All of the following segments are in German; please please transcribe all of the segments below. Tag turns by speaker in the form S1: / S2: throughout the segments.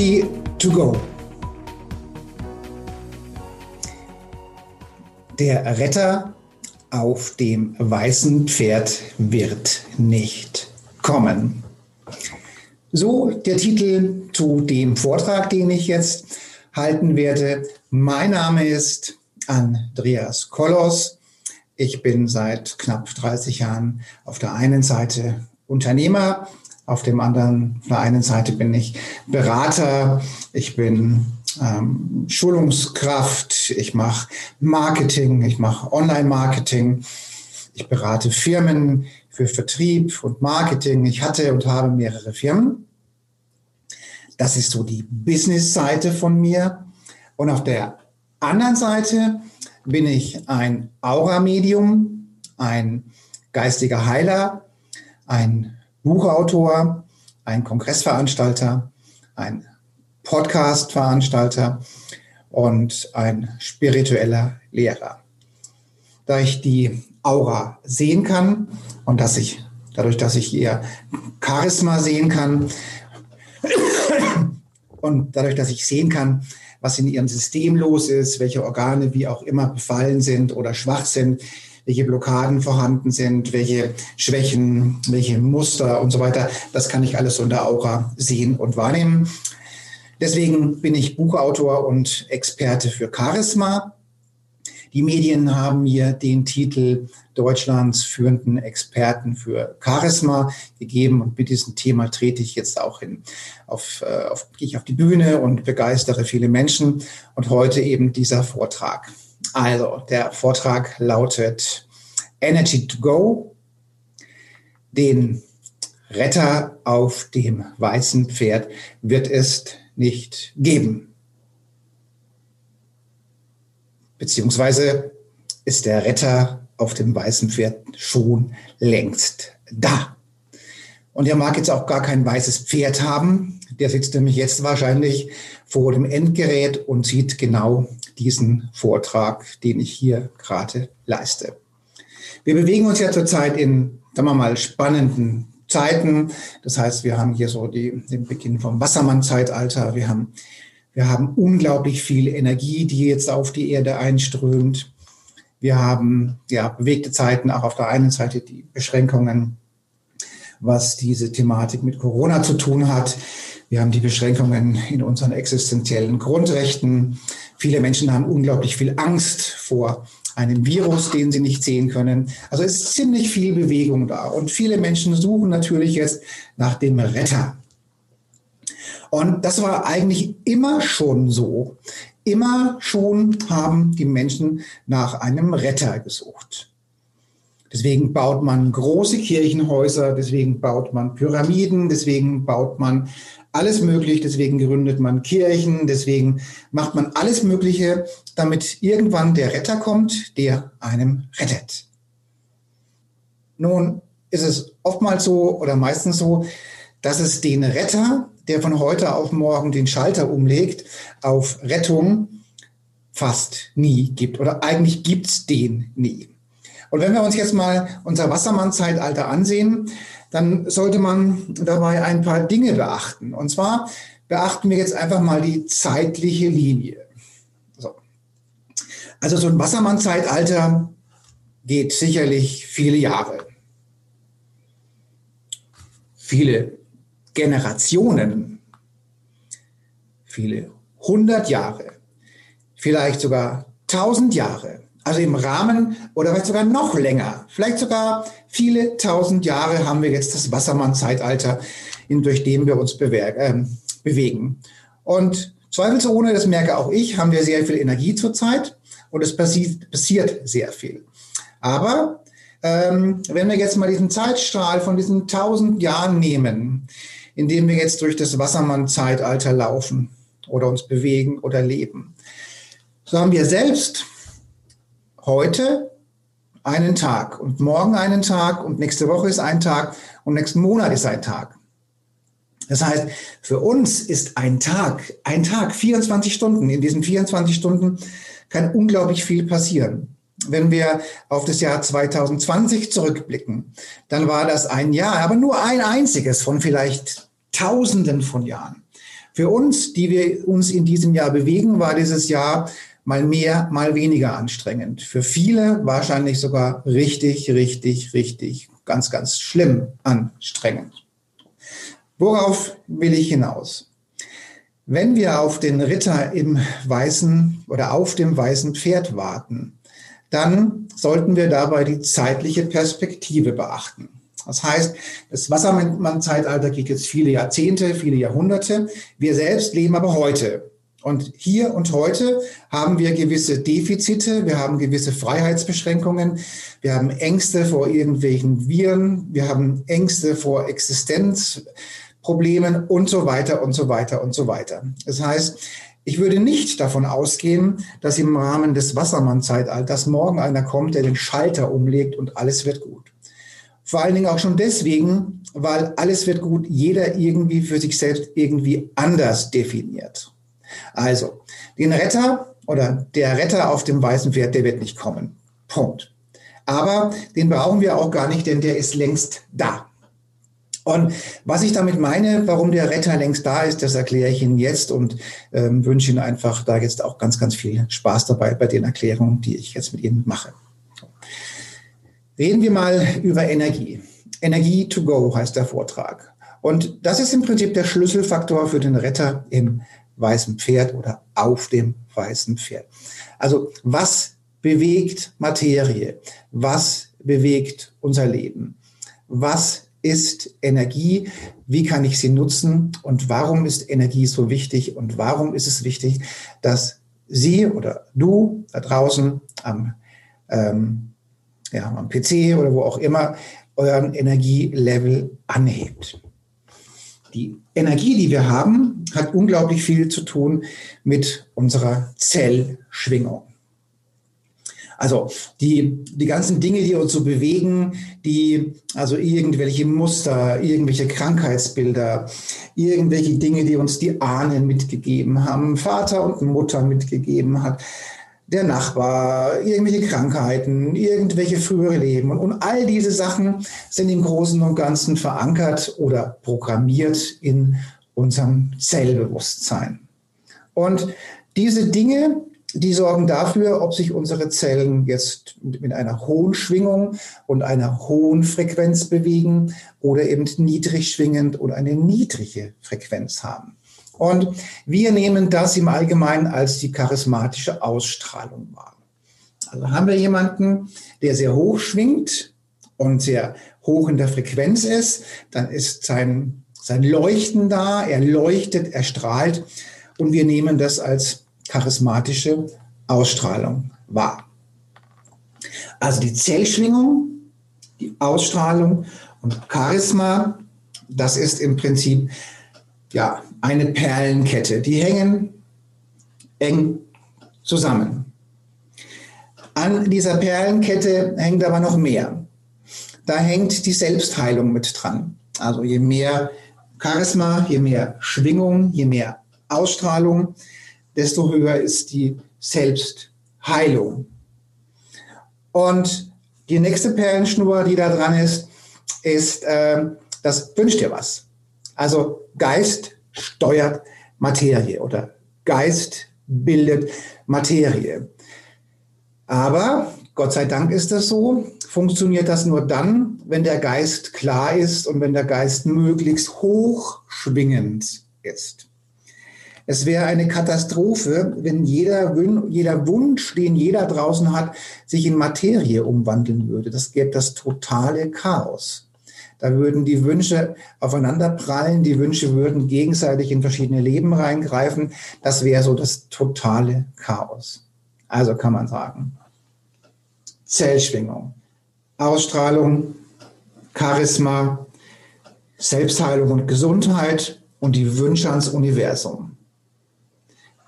S1: Energy to go. Der Retter auf dem weißen Pferd wird nicht kommen. So der Titel zu dem Vortrag, den ich jetzt halten werde. Mein Name ist Andreas Kollos. Ich bin seit knapp 30 Jahren auf der einen Seite Unternehmer, auf dem anderen, auf der einen Seite bin ich Berater, ich bin ähm, Schulungskraft, ich mache Marketing, ich mache Online-Marketing, ich berate Firmen für Vertrieb und Marketing. Ich hatte und habe mehrere Firmen. Das ist so die Business-Seite von mir. Und auf der anderen Seite bin ich ein Aura-Medium, ein geistiger Heiler, ein Buchautor, ein Kongressveranstalter, ein Podcastveranstalter und ein spiritueller Lehrer. Da ich die Aura sehen kann und dass ich dadurch, dass ich ihr Charisma sehen kann und dadurch, dass ich sehen kann, was in ihrem System los ist, welche Organe wie auch immer befallen sind oder schwach sind, welche Blockaden vorhanden sind, welche Schwächen, welche Muster und so weiter. Das kann ich alles unter Aura sehen und wahrnehmen. Deswegen bin ich Buchautor und Experte für Charisma. Die Medien haben mir den Titel Deutschlands führenden Experten für Charisma gegeben und mit diesem Thema trete ich jetzt auch hin, auf, äh, auf, gehe ich auf die Bühne und begeistere viele Menschen und heute eben dieser Vortrag. Also, der Vortrag lautet Energy to Go, den Retter auf dem weißen Pferd wird es nicht geben. Beziehungsweise ist der Retter auf dem weißen Pferd schon längst da. Und er mag jetzt auch gar kein weißes Pferd haben. Der sitzt nämlich jetzt wahrscheinlich vor dem Endgerät und sieht genau diesen Vortrag, den ich hier gerade leiste. Wir bewegen uns ja zurzeit in, sagen wir mal, spannenden Zeiten. Das heißt, wir haben hier so die, den Beginn vom Wassermann-Zeitalter. Wir haben, wir haben unglaublich viel Energie, die jetzt auf die Erde einströmt. Wir haben ja bewegte Zeiten, auch auf der einen Seite die Beschränkungen, was diese Thematik mit Corona zu tun hat. Wir haben die Beschränkungen in unseren existenziellen Grundrechten. Viele Menschen haben unglaublich viel Angst vor einem Virus, den sie nicht sehen können. Also es ist ziemlich viel Bewegung da. Und viele Menschen suchen natürlich jetzt nach dem Retter. Und das war eigentlich immer schon so. Immer schon haben die Menschen nach einem Retter gesucht. Deswegen baut man große Kirchenhäuser, deswegen baut man Pyramiden, deswegen baut man alles möglich, deswegen gründet man Kirchen, deswegen macht man alles Mögliche, damit irgendwann der Retter kommt, der einem rettet. Nun ist es oftmals so oder meistens so, dass es den Retter, der von heute auf morgen den Schalter umlegt, auf Rettung fast nie gibt. Oder eigentlich gibt's den nie. Und wenn wir uns jetzt mal unser Wassermann-Zeitalter ansehen, dann sollte man dabei ein paar Dinge beachten. Und zwar beachten wir jetzt einfach mal die zeitliche Linie. So. Also so ein Wassermann-Zeitalter geht sicherlich viele Jahre. Viele Generationen, viele hundert Jahre, vielleicht sogar tausend Jahre. Also im Rahmen oder vielleicht sogar noch länger, vielleicht sogar viele tausend Jahre haben wir jetzt das Wassermann-Zeitalter, durch dem wir uns äh, bewegen. Und zweifelsohne, das merke auch ich, haben wir sehr viel Energie zurzeit und es passiert, passiert sehr viel. Aber ähm, wenn wir jetzt mal diesen Zeitstrahl von diesen tausend Jahren nehmen, in dem wir jetzt durch das Wassermann-Zeitalter laufen oder uns bewegen oder leben. So haben wir selbst heute einen Tag und morgen einen Tag und nächste Woche ist ein Tag und nächsten Monat ist ein Tag. Das heißt, für uns ist ein Tag, ein Tag, 24 Stunden. In diesen 24 Stunden kann unglaublich viel passieren. Wenn wir auf das Jahr 2020 zurückblicken, dann war das ein Jahr, aber nur ein einziges von vielleicht Tausenden von Jahren. Für uns, die wir uns in diesem Jahr bewegen, war dieses Jahr mal mehr, mal weniger anstrengend. Für viele wahrscheinlich sogar richtig, richtig, richtig, ganz, ganz schlimm anstrengend. Worauf will ich hinaus? Wenn wir auf den Ritter im weißen oder auf dem weißen Pferd warten, dann sollten wir dabei die zeitliche Perspektive beachten. Das heißt, das Wassermann-Zeitalter geht jetzt viele Jahrzehnte, viele Jahrhunderte. Wir selbst leben aber heute. Und hier und heute haben wir gewisse Defizite, wir haben gewisse Freiheitsbeschränkungen, wir haben Ängste vor irgendwelchen Viren, wir haben Ängste vor Existenz, Problemen und so weiter und so weiter und so weiter. Das heißt, ich würde nicht davon ausgehen, dass im Rahmen des Wassermann-Zeitalters morgen einer kommt, der den Schalter umlegt und alles wird gut. Vor allen Dingen auch schon deswegen, weil alles wird gut, jeder irgendwie für sich selbst irgendwie anders definiert. Also, den Retter oder der Retter auf dem weißen Pferd, der wird nicht kommen. Punkt. Aber den brauchen wir auch gar nicht, denn der ist längst da. Und was ich damit meine, warum der Retter längst da ist, das erkläre ich Ihnen jetzt und ähm, wünsche Ihnen einfach da jetzt auch ganz, ganz viel Spaß dabei bei den Erklärungen, die ich jetzt mit Ihnen mache. Reden wir mal über Energie. Energie to go heißt der Vortrag. Und das ist im Prinzip der Schlüsselfaktor für den Retter im weißen Pferd oder auf dem weißen Pferd. Also was bewegt Materie? Was bewegt unser Leben? Was ist Energie? Wie kann ich sie nutzen? Und warum ist Energie so wichtig? Und warum ist es wichtig, dass Sie oder du da draußen am, ähm, ja, am PC oder wo auch immer euren Energielevel anhebt? Die Energie, die wir haben, hat unglaublich viel zu tun mit unserer Zellschwingung. Also die, die ganzen Dinge, die uns so bewegen, die, also irgendwelche Muster, irgendwelche Krankheitsbilder, irgendwelche Dinge, die uns die Ahnen mitgegeben haben, Vater und Mutter mitgegeben hat, der Nachbar, irgendwelche Krankheiten, irgendwelche frühere Leben. Und, und all diese Sachen sind im Großen und Ganzen verankert oder programmiert in unserem Zellbewusstsein. Und diese Dinge, die sorgen dafür, ob sich unsere Zellen jetzt mit einer hohen Schwingung und einer hohen Frequenz bewegen oder eben niedrig schwingend oder eine niedrige Frequenz haben. Und wir nehmen das im Allgemeinen als die charismatische Ausstrahlung wahr. Also haben wir jemanden, der sehr hoch schwingt und sehr hoch in der Frequenz ist, dann ist sein, sein Leuchten da, er leuchtet, er strahlt und wir nehmen das als charismatische Ausstrahlung wahr. Also die Zellschwingung, die Ausstrahlung und Charisma, das ist im Prinzip ja eine Perlenkette. Die hängen eng zusammen. An dieser Perlenkette hängt aber noch mehr. Da hängt die Selbstheilung mit dran. Also je mehr Charisma, je mehr Schwingung, je mehr Ausstrahlung, desto höher ist die Selbstheilung. Und die nächste Perlenschnur, die da dran ist, ist, äh, das wünscht dir was. Also Geist steuert Materie oder Geist bildet Materie. Aber Gott sei Dank ist das so, funktioniert das nur dann, wenn der Geist klar ist und wenn der Geist möglichst hoch schwingend ist. Es wäre eine Katastrophe, wenn jeder, jeder Wunsch, den jeder draußen hat, sich in Materie umwandeln würde. Das gäbe das totale Chaos. Da würden die Wünsche aufeinander prallen, die Wünsche würden gegenseitig in verschiedene Leben reingreifen. Das wäre so das totale Chaos. Also kann man sagen, Zellschwingung, Ausstrahlung, Charisma, Selbstheilung und Gesundheit und die Wünsche ans Universum.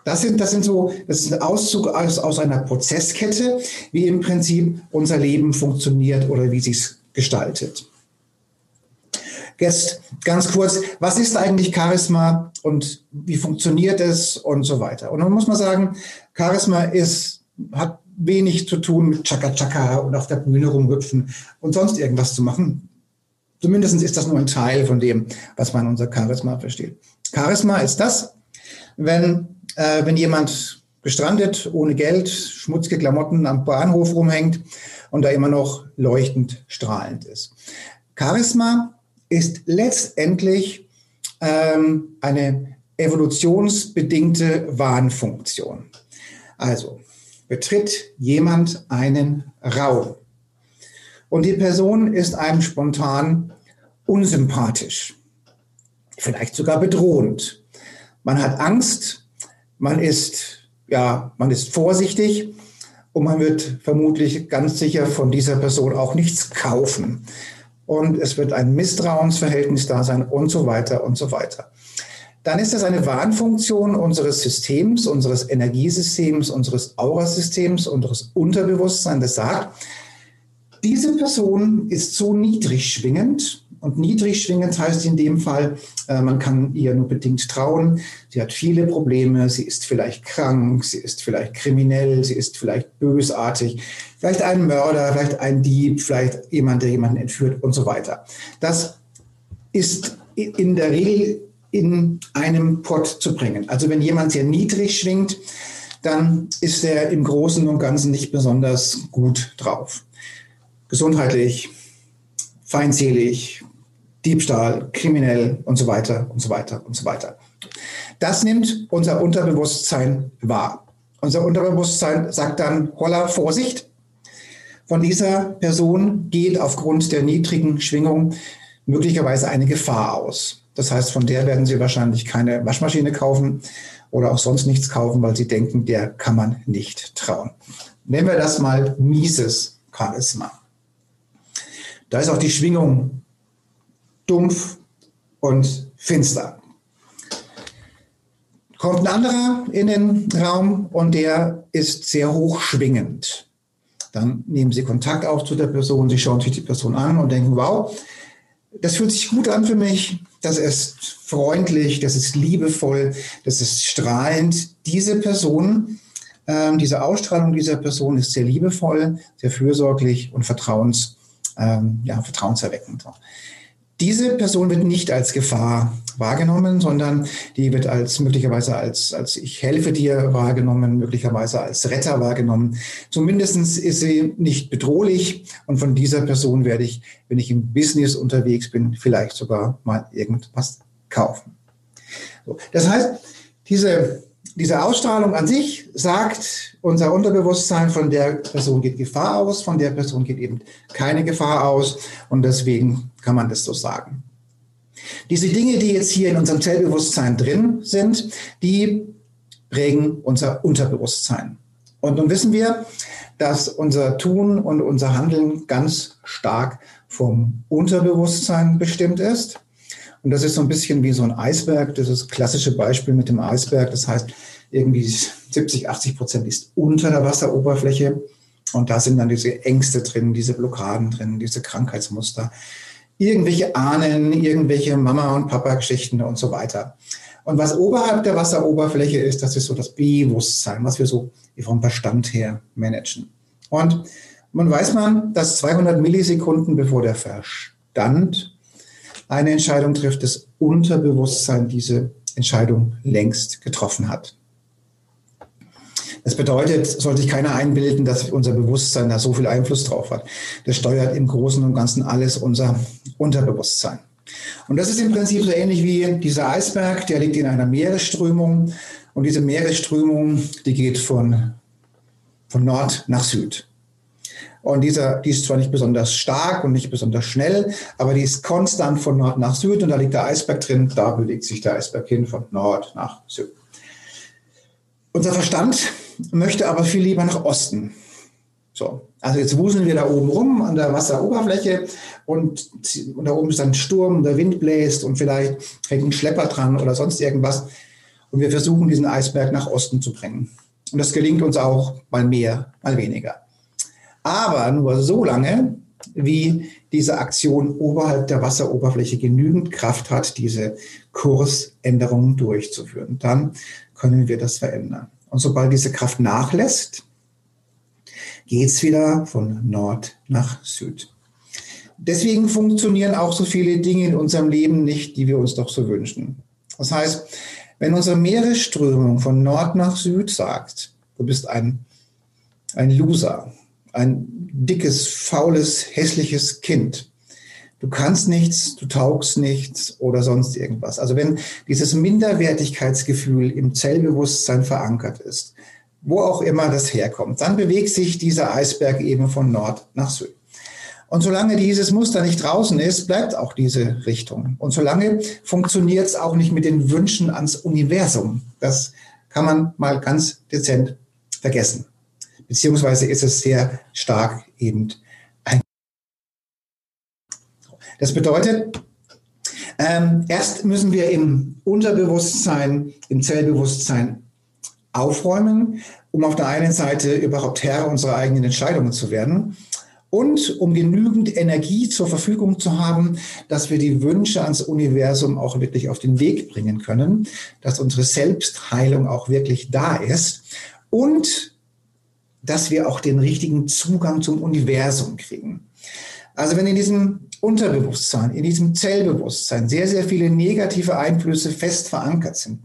S1: Das sind, das sind so, das ist ein Auszug aus, aus einer Prozesskette, wie im Prinzip unser Leben funktioniert oder wie sich gestaltet. Jetzt ganz kurz, was ist eigentlich Charisma und wie funktioniert es und so weiter. Und dann muss man sagen, Charisma ist, hat wenig zu tun mit Chaka Chaka und auf der Bühne rumhüpfen und sonst irgendwas zu machen. Zumindest ist das nur ein Teil von dem, was man unser Charisma versteht. Charisma ist das, wenn, äh, wenn jemand gestrandet, ohne Geld, schmutzige Klamotten am Bahnhof rumhängt und da immer noch leuchtend strahlend ist. Charisma ist letztendlich ähm, eine evolutionsbedingte Warnfunktion. Also betritt jemand einen Raum und die Person ist einem spontan unsympathisch, vielleicht sogar bedrohend. Man hat Angst, man ist, ja, man ist vorsichtig und man wird vermutlich ganz sicher von dieser Person auch nichts kaufen und es wird ein Misstrauensverhältnis da sein und so weiter und so weiter. Dann ist das eine Warnfunktion unseres Systems, unseres Energiesystems, unseres Aurasystems, unseres Unterbewusstseins, das sagt, diese Person ist so niedrig schwingend, und niedrig schwingend heißt in dem Fall, äh, man kann ihr nur bedingt trauen. Sie hat viele Probleme, sie ist vielleicht krank, sie ist vielleicht kriminell, sie ist vielleicht bösartig, vielleicht ein Mörder, vielleicht ein Dieb, vielleicht jemand, der jemanden entführt und so weiter. Das ist in der Regel in einem Pott zu bringen. Also wenn jemand sehr niedrig schwingt, dann ist er im Großen und Ganzen nicht besonders gut drauf. Gesundheitlich, feindselig, Diebstahl, kriminell und so weiter und so weiter und so weiter. Das nimmt unser Unterbewusstsein wahr. Unser Unterbewusstsein sagt dann, holla, Vorsicht. Von dieser Person geht aufgrund der niedrigen Schwingung möglicherweise eine Gefahr aus. Das heißt, von der werden Sie wahrscheinlich keine Waschmaschine kaufen oder auch sonst nichts kaufen, weil Sie denken, der kann man nicht trauen. Nennen wir das mal mieses Charisma. Da ist auch die Schwingung dumpf und finster. Kommt ein anderer in den Raum und der ist sehr hochschwingend. Dann nehmen Sie Kontakt auf zu der Person, Sie schauen sich die Person an und denken, wow, das fühlt sich gut an für mich, das ist freundlich, das ist liebevoll, das ist strahlend. Diese Person, äh, diese Ausstrahlung dieser Person ist sehr liebevoll, sehr fürsorglich und vertrauens, ähm, ja, vertrauenserweckend. Diese Person wird nicht als Gefahr wahrgenommen, sondern die wird als möglicherweise als, als ich helfe dir wahrgenommen, möglicherweise als Retter wahrgenommen. Zumindest ist sie nicht bedrohlich und von dieser Person werde ich, wenn ich im Business unterwegs bin, vielleicht sogar mal irgendwas kaufen. So, das heißt, diese diese Ausstrahlung an sich sagt unser Unterbewusstsein, von der Person geht Gefahr aus, von der Person geht eben keine Gefahr aus und deswegen kann man das so sagen. Diese Dinge, die jetzt hier in unserem Zellbewusstsein drin sind, die prägen unser Unterbewusstsein. Und nun wissen wir, dass unser Tun und unser Handeln ganz stark vom Unterbewusstsein bestimmt ist. Und das ist so ein bisschen wie so ein Eisberg. Das ist das klassische Beispiel mit dem Eisberg. Das heißt, irgendwie 70, 80 Prozent ist unter der Wasseroberfläche. Und da sind dann diese Ängste drin, diese Blockaden drin, diese Krankheitsmuster, irgendwelche Ahnen, irgendwelche Mama- und Papa-Geschichten und so weiter. Und was oberhalb der Wasseroberfläche ist, das ist so das Bewusstsein, was wir so vom Verstand her managen. Und man weiß man, dass 200 Millisekunden bevor der Verstand eine Entscheidung trifft, das Unterbewusstsein diese Entscheidung längst getroffen hat. Das bedeutet, soll sich keiner einbilden, dass unser Bewusstsein da so viel Einfluss drauf hat. Das steuert im Großen und Ganzen alles unser Unterbewusstsein. Und das ist im Prinzip so ähnlich wie dieser Eisberg, der liegt in einer Meeresströmung. Und diese Meeresströmung, die geht von, von Nord nach Süd. Und dieser, die ist zwar nicht besonders stark und nicht besonders schnell, aber die ist konstant von Nord nach Süd und da liegt der Eisberg drin, da bewegt sich der Eisberg hin von Nord nach Süd. Unser Verstand möchte aber viel lieber nach Osten. So, So, also jetzt wuseln wir da oben rum an der Wasseroberfläche und, und da oben ist dann Sturm, der Wind bläst und vielleicht hängt ein Schlepper dran oder sonst irgendwas. Und wir versuchen, diesen Eisberg nach Osten zu bringen. Und das gelingt uns auch mal mehr, mal weniger. Aber nur so lange, wie diese Aktion oberhalb der Wasseroberfläche genügend Kraft hat, diese Kursänderungen durchzuführen. Dann können wir das verändern. Und sobald diese Kraft nachlässt, geht es wieder von Nord nach Süd. Deswegen funktionieren auch so viele Dinge in unserem Leben nicht, die wir uns doch so wünschen. Das heißt, wenn unsere Meeresströmung von Nord nach Süd sagt, du bist ein, ein Loser, ein dickes, faules, hässliches Kind, du kannst nichts, du taugst nichts oder sonst irgendwas. Also wenn dieses Minderwertigkeitsgefühl im Zellbewusstsein verankert ist, wo auch immer das herkommt. Dann bewegt sich dieser Eisberg eben von Nord nach Süd. Und solange dieses Muster nicht draußen ist, bleibt auch diese Richtung. Und solange funktioniert es auch nicht mit den Wünschen ans Universum. Das kann man mal ganz dezent vergessen. Beziehungsweise ist es sehr stark eben ein. Das bedeutet, ähm, erst müssen wir im Unterbewusstsein, im Zellbewusstsein aufräumen, um auf der einen Seite überhaupt Herr unserer eigenen Entscheidungen zu werden und um genügend Energie zur Verfügung zu haben, dass wir die Wünsche ans Universum auch wirklich auf den Weg bringen können, dass unsere Selbstheilung auch wirklich da ist und dass wir auch den richtigen Zugang zum Universum kriegen. Also wenn in diesem Unterbewusstsein, in diesem Zellbewusstsein sehr, sehr viele negative Einflüsse fest verankert sind,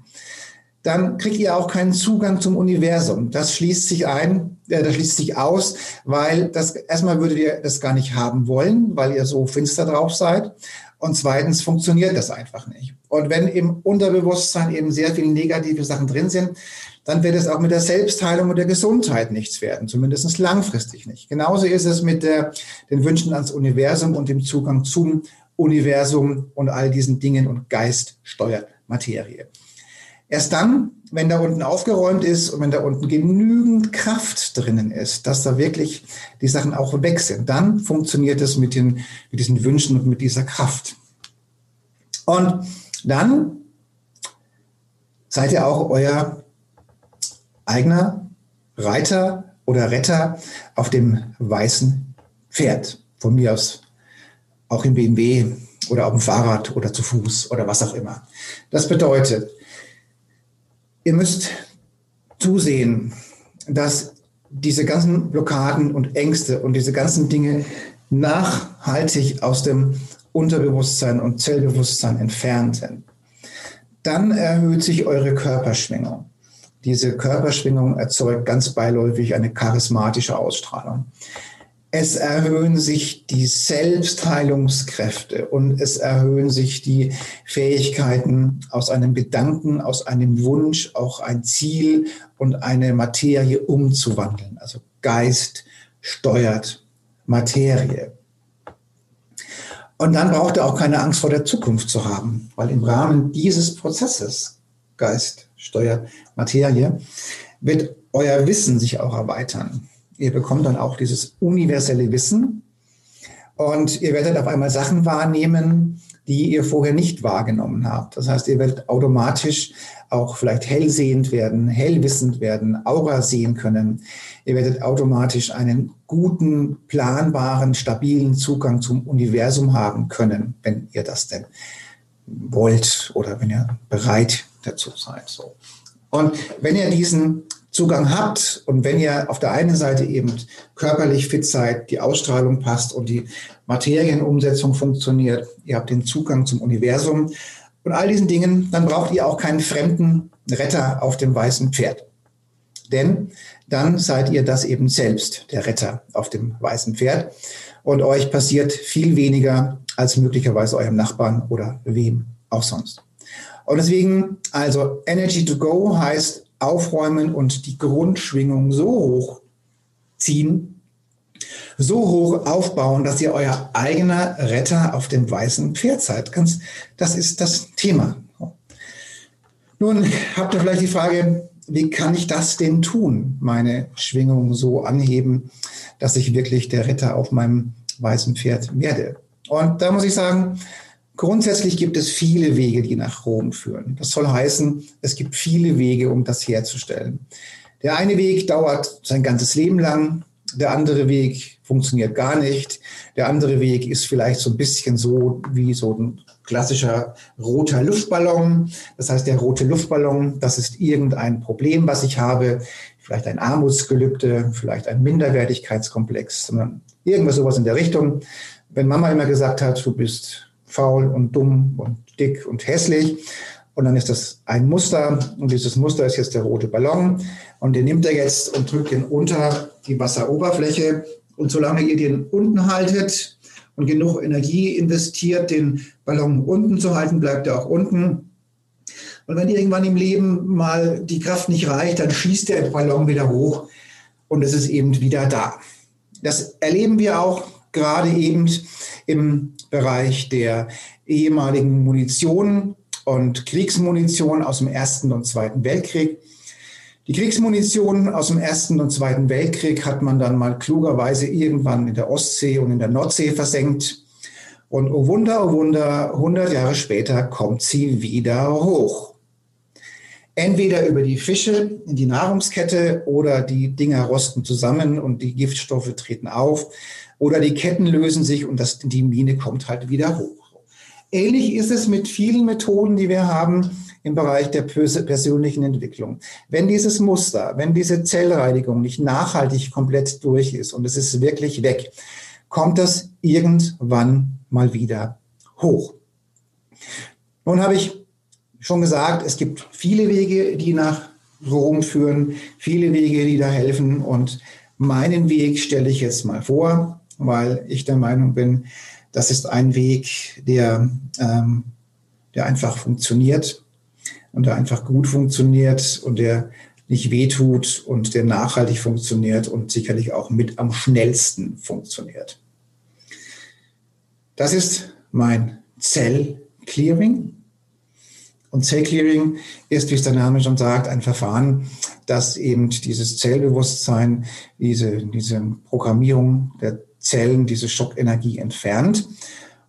S1: dann kriegt ihr auch keinen Zugang zum Universum. Das schließt sich ein, äh, das schließt sich aus, weil das erstmal würdet ihr das gar nicht haben wollen, weil ihr so finster drauf seid. Und zweitens funktioniert das einfach nicht. Und wenn im Unterbewusstsein eben sehr viele negative Sachen drin sind, dann wird es auch mit der Selbstheilung und der Gesundheit nichts werden, zumindest langfristig nicht. Genauso ist es mit der, den Wünschen ans Universum und dem Zugang zum Universum und all diesen Dingen und Geist steuert Materie. Erst dann, wenn da unten aufgeräumt ist und wenn da unten genügend Kraft drinnen ist, dass da wirklich die Sachen auch weg sind, dann funktioniert es mit, den, mit diesen Wünschen und mit dieser Kraft. Und dann seid ihr auch euer eigener Reiter oder Retter auf dem weißen Pferd. Von mir aus auch im BMW oder auf dem Fahrrad oder zu Fuß oder was auch immer. Das bedeutet, Ihr müsst zusehen, dass diese ganzen Blockaden und Ängste und diese ganzen Dinge nachhaltig aus dem Unterbewusstsein und Zellbewusstsein entfernt sind. Dann erhöht sich eure Körperschwingung. Diese Körperschwingung erzeugt ganz beiläufig eine charismatische Ausstrahlung. Es erhöhen sich die Selbstheilungskräfte und es erhöhen sich die Fähigkeiten aus einem Gedanken, aus einem Wunsch, auch ein Ziel und eine Materie umzuwandeln. Also Geist steuert Materie. Und dann braucht ihr auch keine Angst vor der Zukunft zu haben, weil im Rahmen dieses Prozesses, Geist steuert Materie, wird euer Wissen sich auch erweitern. Ihr bekommt dann auch dieses universelle Wissen und ihr werdet auf einmal Sachen wahrnehmen, die ihr vorher nicht wahrgenommen habt. Das heißt, ihr werdet automatisch auch vielleicht hellsehend werden, hellwissend werden, Aura sehen können. Ihr werdet automatisch einen guten, planbaren, stabilen Zugang zum Universum haben können, wenn ihr das denn wollt oder wenn ihr bereit dazu seid. So. Und wenn ihr diesen Zugang habt und wenn ihr auf der einen Seite eben körperlich fit seid, die Ausstrahlung passt und die Materienumsetzung funktioniert, ihr habt den Zugang zum Universum und all diesen Dingen, dann braucht ihr auch keinen fremden Retter auf dem weißen Pferd. Denn dann seid ihr das eben selbst, der Retter auf dem weißen Pferd. Und euch passiert viel weniger als möglicherweise eurem Nachbarn oder wem auch sonst. Und deswegen, also Energy to Go heißt aufräumen und die Grundschwingung so hoch ziehen, so hoch aufbauen, dass ihr euer eigener Retter auf dem weißen Pferd seid. Ganz, das ist das Thema. Nun habt ihr vielleicht die Frage, wie kann ich das denn tun, meine Schwingung so anheben, dass ich wirklich der Ritter auf meinem weißen Pferd werde? Und da muss ich sagen, grundsätzlich gibt es viele Wege, die nach Rom führen. Das soll heißen, es gibt viele Wege, um das herzustellen. Der eine Weg dauert sein ganzes Leben lang, der andere Weg funktioniert gar nicht. Der andere Weg ist vielleicht so ein bisschen so wie so ein klassischer roter Luftballon. Das heißt, der rote Luftballon, das ist irgendein Problem, was ich habe, vielleicht ein Armutsgelübde, vielleicht ein Minderwertigkeitskomplex, sondern irgendwas sowas in der Richtung. Wenn Mama immer gesagt hat, du bist faul und dumm und dick und hässlich, und dann ist das ein Muster und dieses Muster ist jetzt der rote Ballon und den nimmt er jetzt und drückt ihn unter die Wasseroberfläche und solange ihr den unten haltet und genug Energie investiert, den Ballon unten zu halten, bleibt er auch unten. Und wenn irgendwann im Leben mal die Kraft nicht reicht, dann schießt der Ballon wieder hoch und es ist eben wieder da. Das erleben wir auch gerade eben im Bereich der ehemaligen Munition und Kriegsmunition aus dem Ersten und Zweiten Weltkrieg. Die Kriegsmunition aus dem Ersten und Zweiten Weltkrieg hat man dann mal klugerweise irgendwann in der Ostsee und in der Nordsee versenkt. Und oh Wunder, oh Wunder, 100 Jahre später kommt sie wieder hoch. Entweder über die Fische in die Nahrungskette oder die Dinger rosten zusammen und die Giftstoffe treten auf oder die Ketten lösen sich und das, die Mine kommt halt wieder hoch. Ähnlich ist es mit vielen Methoden, die wir haben im Bereich der persönlichen Entwicklung. Wenn dieses Muster, wenn diese Zellreinigung nicht nachhaltig komplett durch ist und es ist wirklich weg, kommt das irgendwann mal wieder hoch. Nun habe ich schon gesagt, es gibt viele Wege, die nach Rom führen, viele Wege, die da helfen und meinen Weg stelle ich jetzt mal vor, weil ich der Meinung bin, das ist ein Weg, der, ähm, der einfach funktioniert und der einfach gut funktioniert und der nicht wehtut und der nachhaltig funktioniert und sicherlich auch mit am schnellsten funktioniert. Das ist mein Zellclearing. Und Zellclearing ist, wie es der Name schon sagt, ein Verfahren, das eben dieses Zellbewusstsein, diese, diese Programmierung der Zellen diese Schockenergie entfernt.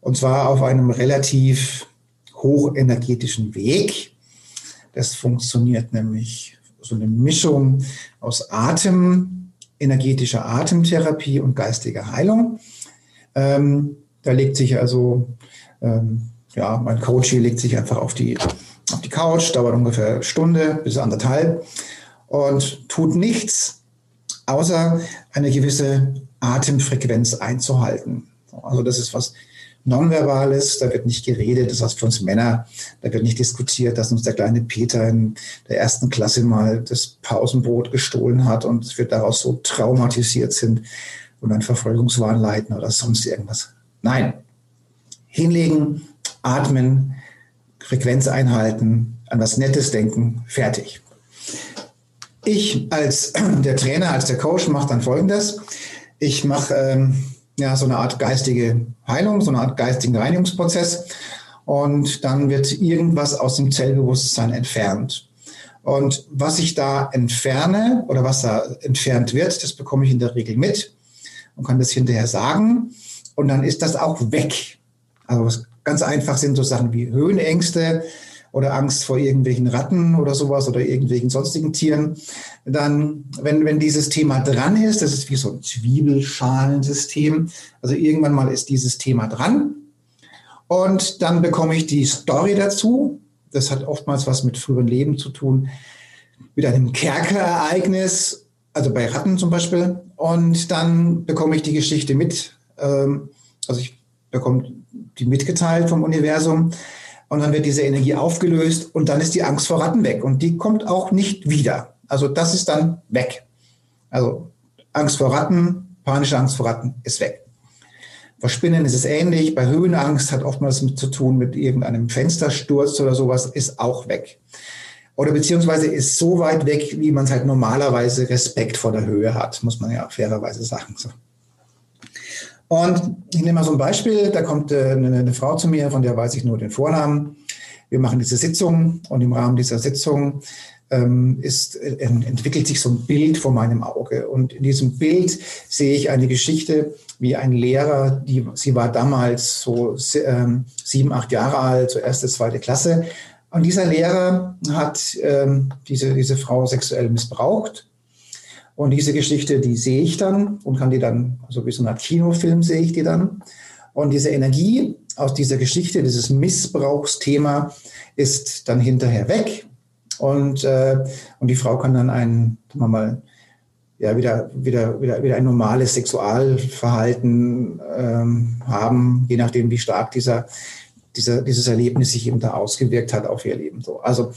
S1: Und zwar auf einem relativ hochenergetischen Weg. Das funktioniert nämlich so eine Mischung aus Atem, energetischer Atemtherapie und geistiger Heilung. Ähm, da legt sich also, ähm, ja, mein Coach hier legt sich einfach auf die, auf die Couch, dauert ungefähr eine Stunde bis anderthalb und tut nichts, außer eine gewisse Atemfrequenz einzuhalten. Also das ist was Nonverbales, da wird nicht geredet, das was für uns Männer, da wird nicht diskutiert, dass uns der kleine Peter in der ersten Klasse mal das Pausenbrot gestohlen hat und wir daraus so traumatisiert sind und einen Verfolgungswahn leiten oder sonst irgendwas. Nein, hinlegen, atmen, Frequenz einhalten, an was Nettes denken, fertig. Ich als der Trainer, als der Coach mache dann Folgendes. Ich mache ähm, ja so eine Art geistige Heilung, so eine Art geistigen Reinigungsprozess und dann wird irgendwas aus dem Zellbewusstsein entfernt. Und was ich da entferne oder was da entfernt wird, das bekomme ich in der Regel mit und kann das hinterher sagen. Und dann ist das auch weg. Also ganz einfach sind so Sachen wie Höhenängste, oder Angst vor irgendwelchen Ratten oder sowas oder irgendwelchen sonstigen Tieren, dann, wenn, wenn dieses Thema dran ist, das ist wie so ein Zwiebelschalensystem, also irgendwann mal ist dieses Thema dran und dann bekomme ich die Story dazu. Das hat oftmals was mit früheren Leben zu tun, mit einem Kerkerereignis, also bei Ratten zum Beispiel. Und dann bekomme ich die Geschichte mit. Ähm, also ich bekomme die mitgeteilt vom Universum und dann wird diese Energie aufgelöst und dann ist die Angst vor Ratten weg und die kommt auch nicht wieder. Also das ist dann weg. Also Angst vor Ratten, panische Angst vor Ratten ist weg. Bei Spinnen ist es ähnlich. Bei Höhenangst hat oftmals mit zu tun mit irgendeinem Fenstersturz oder sowas, ist auch weg. Oder beziehungsweise ist so weit weg, wie man es halt normalerweise Respekt vor der Höhe hat, muss man ja fairerweise sagen. Und ich nehme mal so ein Beispiel, da kommt äh, eine, Frau zu mir, von der weiß ich nur den Vornamen. wir machen diese Sitzung und im Rahmen dieser Sitzung ähm, ist, äh, entwickelt sich so ein Bild vor meinem Auge. Und in diesem Bild sehe ich eine Geschichte, wie ein Lehrer, die, sie war damals so ähm, sieben, acht Jahre alt, so erste, zweite Klasse. Und dieser Lehrer hat ähm, diese, diese Frau sexuell missbraucht. Und diese Geschichte, die sehe ich dann und kann die dann, so wie so eine Kinofilm sehe ich die dann. Und diese Energie aus dieser Geschichte, dieses Missbrauchsthema ist dann hinterher weg. Und, äh, und die Frau kann dann ein, sagen wir mal, ja, wieder, wieder, wieder, wieder ein normales Sexualverhalten ähm, haben, je nachdem, wie stark dieser, dieser, dieses Erlebnis sich eben da ausgewirkt hat auf ihr Leben. So. Also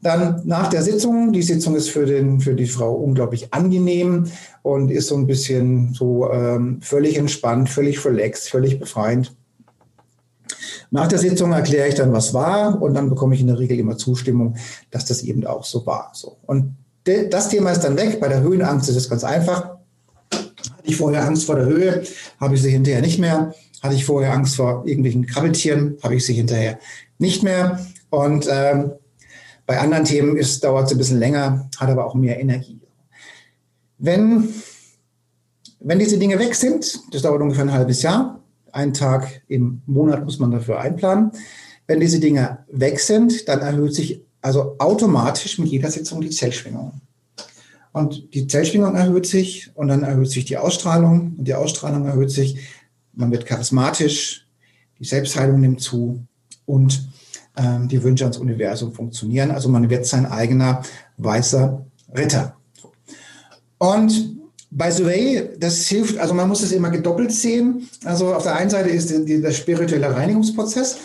S1: dann nach der Sitzung, die Sitzung ist für, den, für die Frau unglaublich angenehm und ist so ein bisschen so ähm, völlig entspannt, völlig relaxed, völlig befreiend. Nach der Sitzung erkläre ich dann, was war und dann bekomme ich in der Regel immer Zustimmung, dass das eben auch so war. So. Und das Thema ist dann weg. Bei der Höhenangst ist es ganz einfach. Hatte ich vorher Angst vor der Höhe, habe ich sie hinterher nicht mehr. Hatte ich vorher Angst vor irgendwelchen Krabbeltieren, habe ich sie hinterher nicht mehr. Und ähm, bei anderen Themen dauert es ein bisschen länger, hat aber auch mehr Energie. Wenn, wenn diese Dinge weg sind, das dauert ungefähr ein halbes Jahr, einen Tag im Monat muss man dafür einplanen. Wenn diese Dinge weg sind, dann erhöht sich also automatisch mit jeder Sitzung die Zellschwingung. Und die Zellschwingung erhöht sich und dann erhöht sich die Ausstrahlung und die Ausstrahlung erhöht sich. Man wird charismatisch, die Selbstheilung nimmt zu und die Wünsche ans Universum funktionieren. Also man wird sein eigener weißer Ritter. Und the way, das hilft, also man muss es immer gedoppelt sehen. Also auf der einen Seite ist der spirituelle Reinigungsprozess,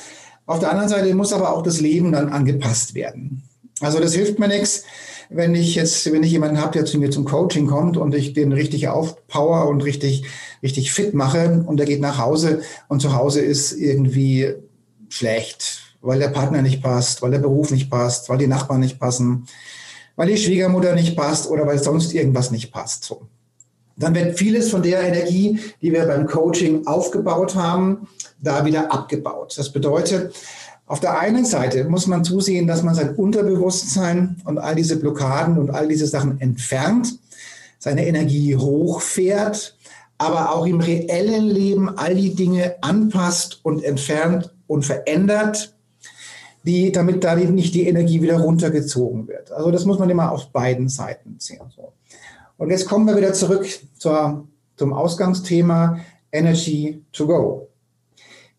S1: auf der anderen Seite muss aber auch das Leben dann angepasst werden. Also das hilft mir nichts, wenn ich jetzt, wenn ich jemanden habe, der zu mir zum Coaching kommt und ich den richtig aufpower und richtig, richtig fit mache und der geht nach Hause und zu Hause ist irgendwie schlecht, weil der Partner nicht passt, weil der Beruf nicht passt, weil die Nachbarn nicht passen, weil die Schwiegermutter nicht passt oder weil sonst irgendwas nicht passt. So. Dann wird vieles von der Energie, die wir beim Coaching aufgebaut haben, da wieder abgebaut. Das bedeutet, auf der einen Seite muss man zusehen, dass man sein Unterbewusstsein und all diese Blockaden und all diese Sachen entfernt, seine Energie hochfährt, aber auch im reellen Leben all die Dinge anpasst und entfernt und verändert, die, damit da nicht die Energie wieder runtergezogen wird. Also das muss man immer auf beiden Seiten sehen. Und jetzt kommen wir wieder zurück zur, zum Ausgangsthema Energy to Go.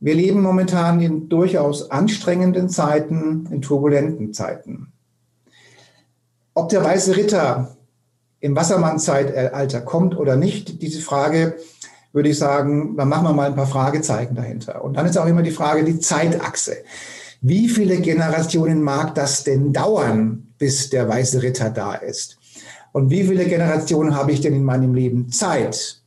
S1: Wir leben momentan in durchaus anstrengenden Zeiten, in turbulenten Zeiten. Ob der weiße Ritter im Wassermann-Zeitalter kommt oder nicht, diese Frage würde ich sagen, dann machen wir mal ein paar Fragezeichen dahinter. Und dann ist auch immer die Frage, die Zeitachse. Wie viele Generationen mag das denn dauern, bis der weiße Ritter da ist? Und wie viele Generationen habe ich denn in meinem Leben Zeit?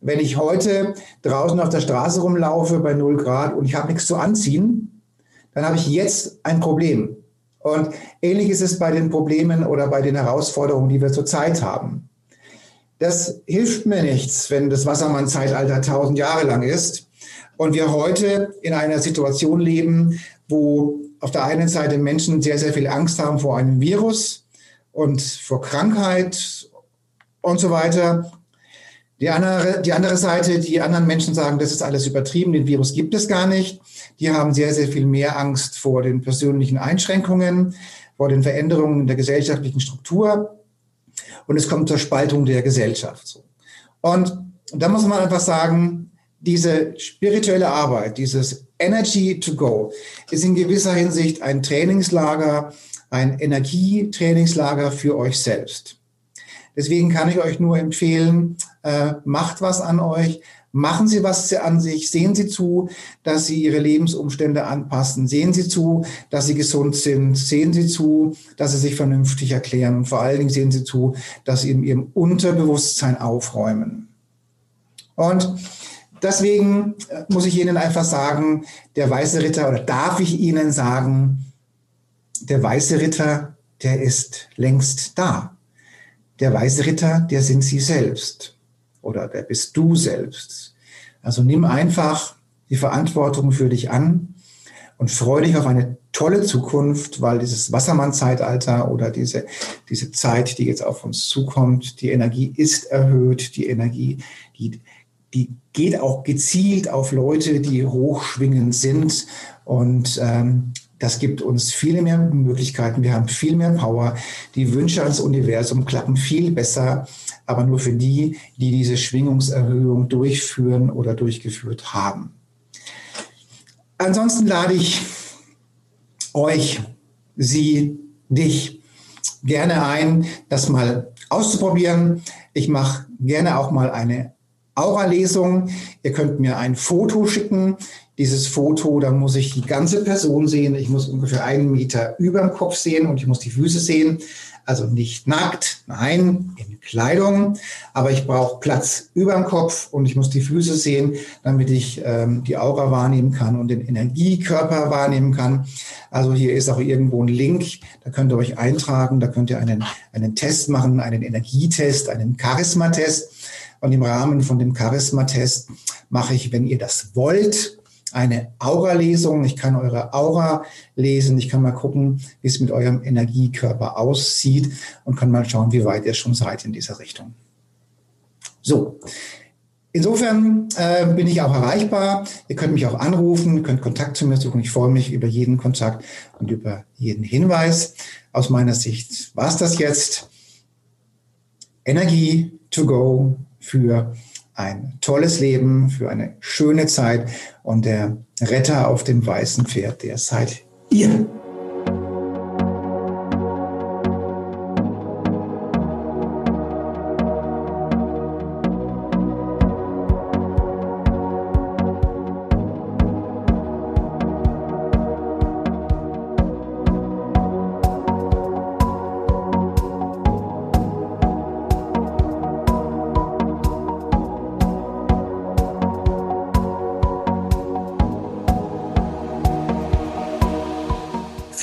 S1: Wenn ich heute draußen auf der Straße rumlaufe bei 0 Grad und ich habe nichts zu anziehen, dann habe ich jetzt ein Problem. Und ähnlich ist es bei den Problemen oder bei den Herausforderungen, die wir zurzeit haben. Das hilft mir nichts, wenn das Wassermann-Zeitalter tausend Jahre lang ist und wir heute in einer Situation leben, wo auf der einen Seite Menschen sehr, sehr viel Angst haben vor einem Virus und vor Krankheit und so weiter die andere, die andere Seite, die anderen Menschen sagen, das ist alles übertrieben, den Virus gibt es gar nicht. Die haben sehr, sehr viel mehr Angst vor den persönlichen Einschränkungen, vor den Veränderungen in der gesellschaftlichen Struktur. Und es kommt zur Spaltung der Gesellschaft. Und da muss man einfach sagen, diese spirituelle Arbeit, dieses Energy to Go, ist in gewisser Hinsicht ein Trainingslager, ein Energietrainingslager für euch selbst. Deswegen kann ich euch nur empfehlen, äh, macht was an euch, machen Sie was an sich, sehen Sie zu, dass Sie Ihre Lebensumstände anpassen, sehen Sie zu, dass Sie gesund sind, sehen Sie zu, dass Sie sich vernünftig erklären und vor allen Dingen sehen Sie zu, dass Sie in Ihrem Unterbewusstsein aufräumen. Und deswegen äh, muss ich Ihnen einfach sagen, der weiße Ritter, oder darf ich Ihnen sagen, der weiße Ritter, der ist längst da. Der weiße Ritter, der sind Sie selbst oder der bist du selbst. Also nimm einfach die Verantwortung für dich an und freue dich auf eine tolle Zukunft, weil dieses Wassermann-Zeitalter oder diese, diese Zeit, die jetzt auf uns zukommt, die Energie ist erhöht, die Energie, die, die geht auch gezielt auf Leute, die hochschwingend sind und ähm, das gibt uns viele mehr Möglichkeiten. Wir haben viel mehr Power. Die Wünsche ans Universum klappen viel besser, aber nur für die, die diese Schwingungserhöhung durchführen oder durchgeführt haben. Ansonsten lade ich euch, Sie, dich gerne ein, das mal auszuprobieren. Ich mache gerne auch mal eine Aura-Lesung. Ihr könnt mir ein Foto schicken. Dieses Foto, da muss ich die ganze Person sehen. Ich muss ungefähr einen Meter über dem Kopf sehen und ich muss die Füße sehen. Also nicht nackt, nein, in Kleidung. Aber ich brauche Platz über dem Kopf und ich muss die Füße sehen, damit ich ähm, die Aura wahrnehmen kann und den Energiekörper wahrnehmen kann. Also hier ist auch irgendwo ein Link, da könnt ihr euch eintragen, da könnt ihr einen, einen Test machen, einen Energietest, einen Charismatest. Und im Rahmen von dem Charismatest mache ich, wenn ihr das wollt, eine Aura-Lesung. Ich kann eure Aura lesen. Ich kann mal gucken, wie es mit eurem Energiekörper aussieht und kann mal schauen, wie weit ihr schon seid in dieser Richtung. So. Insofern äh, bin ich auch erreichbar. Ihr könnt mich auch anrufen, könnt Kontakt zu mir suchen. Ich freue mich über jeden Kontakt und über jeden Hinweis. Aus meiner Sicht war es das jetzt. Energie to go für ein tolles Leben, für eine schöne Zeit. Und der Retter auf dem weißen Pferd, der seid ihr.